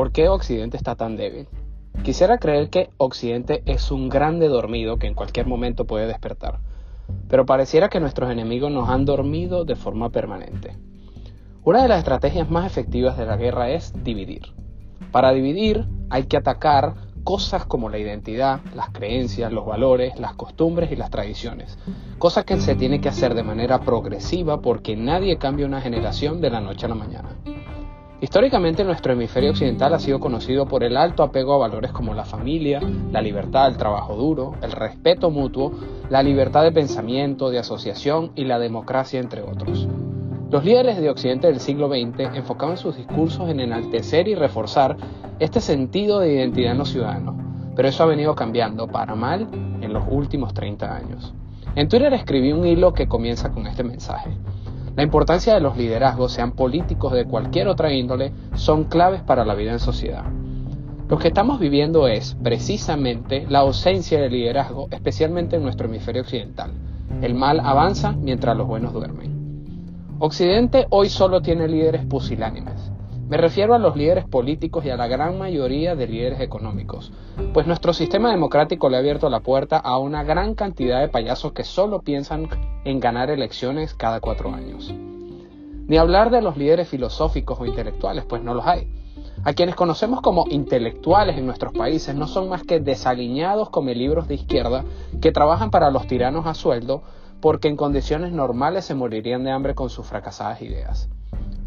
¿Por qué Occidente está tan débil? Quisiera creer que Occidente es un grande dormido que en cualquier momento puede despertar, pero pareciera que nuestros enemigos nos han dormido de forma permanente. Una de las estrategias más efectivas de la guerra es dividir. Para dividir hay que atacar cosas como la identidad, las creencias, los valores, las costumbres y las tradiciones. Cosas que se tiene que hacer de manera progresiva porque nadie cambia una generación de la noche a la mañana. Históricamente nuestro hemisferio occidental ha sido conocido por el alto apego a valores como la familia, la libertad, el trabajo duro, el respeto mutuo, la libertad de pensamiento, de asociación y la democracia, entre otros. Los líderes de Occidente del siglo XX enfocaban sus discursos en enaltecer y reforzar este sentido de identidad en los ciudadanos, pero eso ha venido cambiando para mal en los últimos 30 años. En Twitter escribí un hilo que comienza con este mensaje. La importancia de los liderazgos, sean políticos de cualquier otra índole, son claves para la vida en sociedad. Lo que estamos viviendo es precisamente la ausencia de liderazgo, especialmente en nuestro hemisferio occidental. El mal avanza mientras los buenos duermen. Occidente hoy solo tiene líderes pusilánimes. Me refiero a los líderes políticos y a la gran mayoría de líderes económicos, pues nuestro sistema democrático le ha abierto la puerta a una gran cantidad de payasos que solo piensan en ganar elecciones cada cuatro años. Ni hablar de los líderes filosóficos o intelectuales, pues no los hay. A quienes conocemos como intelectuales en nuestros países no son más que desaliñados como libros de izquierda que trabajan para los tiranos a sueldo porque en condiciones normales se morirían de hambre con sus fracasadas ideas.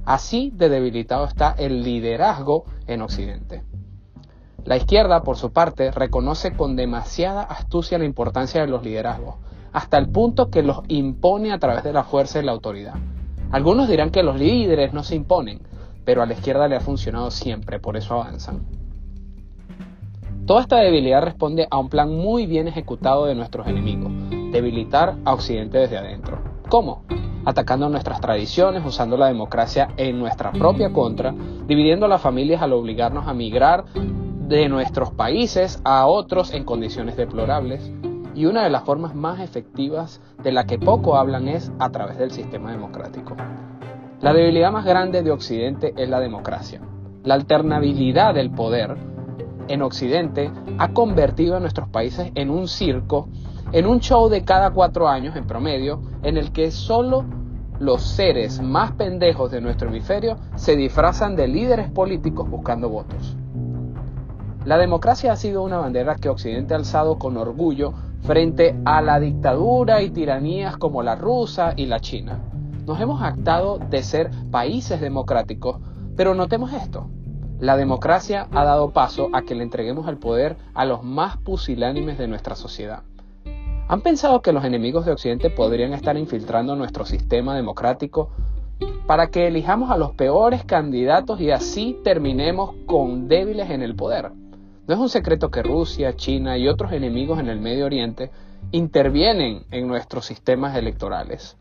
Así de debilitado está el liderazgo en Occidente. La izquierda, por su parte, reconoce con demasiada astucia la importancia de los liderazgos, hasta el punto que los impone a través de la fuerza y la autoridad. Algunos dirán que los líderes no se imponen, pero a la izquierda le ha funcionado siempre, por eso avanzan. Toda esta debilidad responde a un plan muy bien ejecutado de nuestros enemigos, debilitar a Occidente desde adentro. ¿Cómo? Atacando nuestras tradiciones, usando la democracia en nuestra propia contra, dividiendo a las familias al obligarnos a migrar de nuestros países a otros en condiciones deplorables. Y una de las formas más efectivas de la que poco hablan es a través del sistema democrático. La debilidad más grande de Occidente es la democracia. La alternabilidad del poder en Occidente ha convertido a nuestros países en un circo en un show de cada cuatro años en promedio, en el que solo los seres más pendejos de nuestro hemisferio se disfrazan de líderes políticos buscando votos. La democracia ha sido una bandera que Occidente ha alzado con orgullo frente a la dictadura y tiranías como la rusa y la china. Nos hemos actado de ser países democráticos, pero notemos esto. La democracia ha dado paso a que le entreguemos el poder a los más pusilánimes de nuestra sociedad. ¿Han pensado que los enemigos de Occidente podrían estar infiltrando nuestro sistema democrático para que elijamos a los peores candidatos y así terminemos con débiles en el poder? No es un secreto que Rusia, China y otros enemigos en el Medio Oriente intervienen en nuestros sistemas electorales.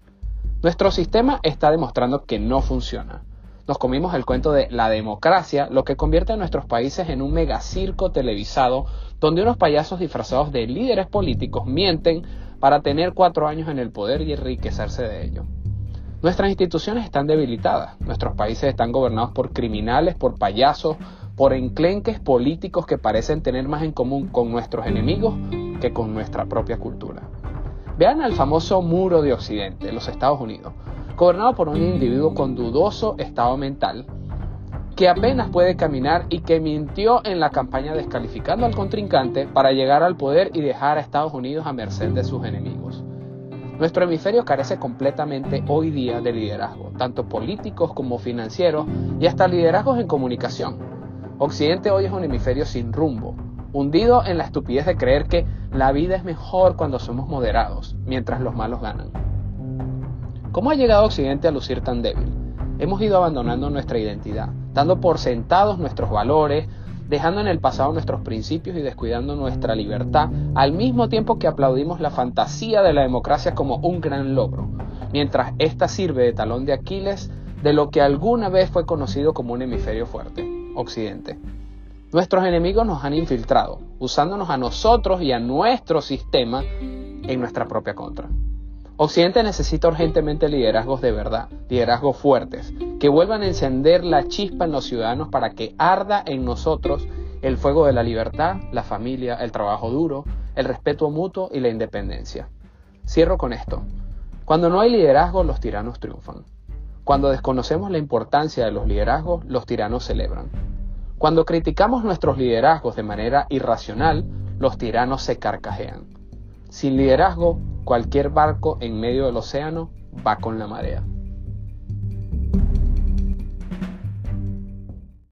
Nuestro sistema está demostrando que no funciona. Nos comimos el cuento de la democracia, lo que convierte a nuestros países en un megacirco televisado donde unos payasos disfrazados de líderes políticos mienten para tener cuatro años en el poder y enriquecerse de ello. Nuestras instituciones están debilitadas, nuestros países están gobernados por criminales, por payasos, por enclenques políticos que parecen tener más en común con nuestros enemigos que con nuestra propia cultura. Vean al famoso muro de Occidente, los Estados Unidos, gobernado por un individuo con dudoso estado mental, que apenas puede caminar y que mintió en la campaña descalificando al contrincante para llegar al poder y dejar a Estados Unidos a merced de sus enemigos. Nuestro hemisferio carece completamente hoy día de liderazgo, tanto políticos como financieros y hasta liderazgos en comunicación. Occidente hoy es un hemisferio sin rumbo, hundido en la estupidez de creer que la vida es mejor cuando somos moderados, mientras los malos ganan. ¿Cómo ha llegado Occidente a lucir tan débil? Hemos ido abandonando nuestra identidad, dando por sentados nuestros valores, dejando en el pasado nuestros principios y descuidando nuestra libertad, al mismo tiempo que aplaudimos la fantasía de la democracia como un gran logro, mientras ésta sirve de talón de Aquiles de lo que alguna vez fue conocido como un hemisferio fuerte, Occidente. Nuestros enemigos nos han infiltrado, usándonos a nosotros y a nuestro sistema en nuestra propia contra. Occidente necesita urgentemente liderazgos de verdad, liderazgos fuertes, que vuelvan a encender la chispa en los ciudadanos para que arda en nosotros el fuego de la libertad, la familia, el trabajo duro, el respeto mutuo y la independencia. Cierro con esto. Cuando no hay liderazgo, los tiranos triunfan. Cuando desconocemos la importancia de los liderazgos, los tiranos celebran. Cuando criticamos nuestros liderazgos de manera irracional, los tiranos se carcajean. Sin liderazgo, cualquier barco en medio del océano va con la marea.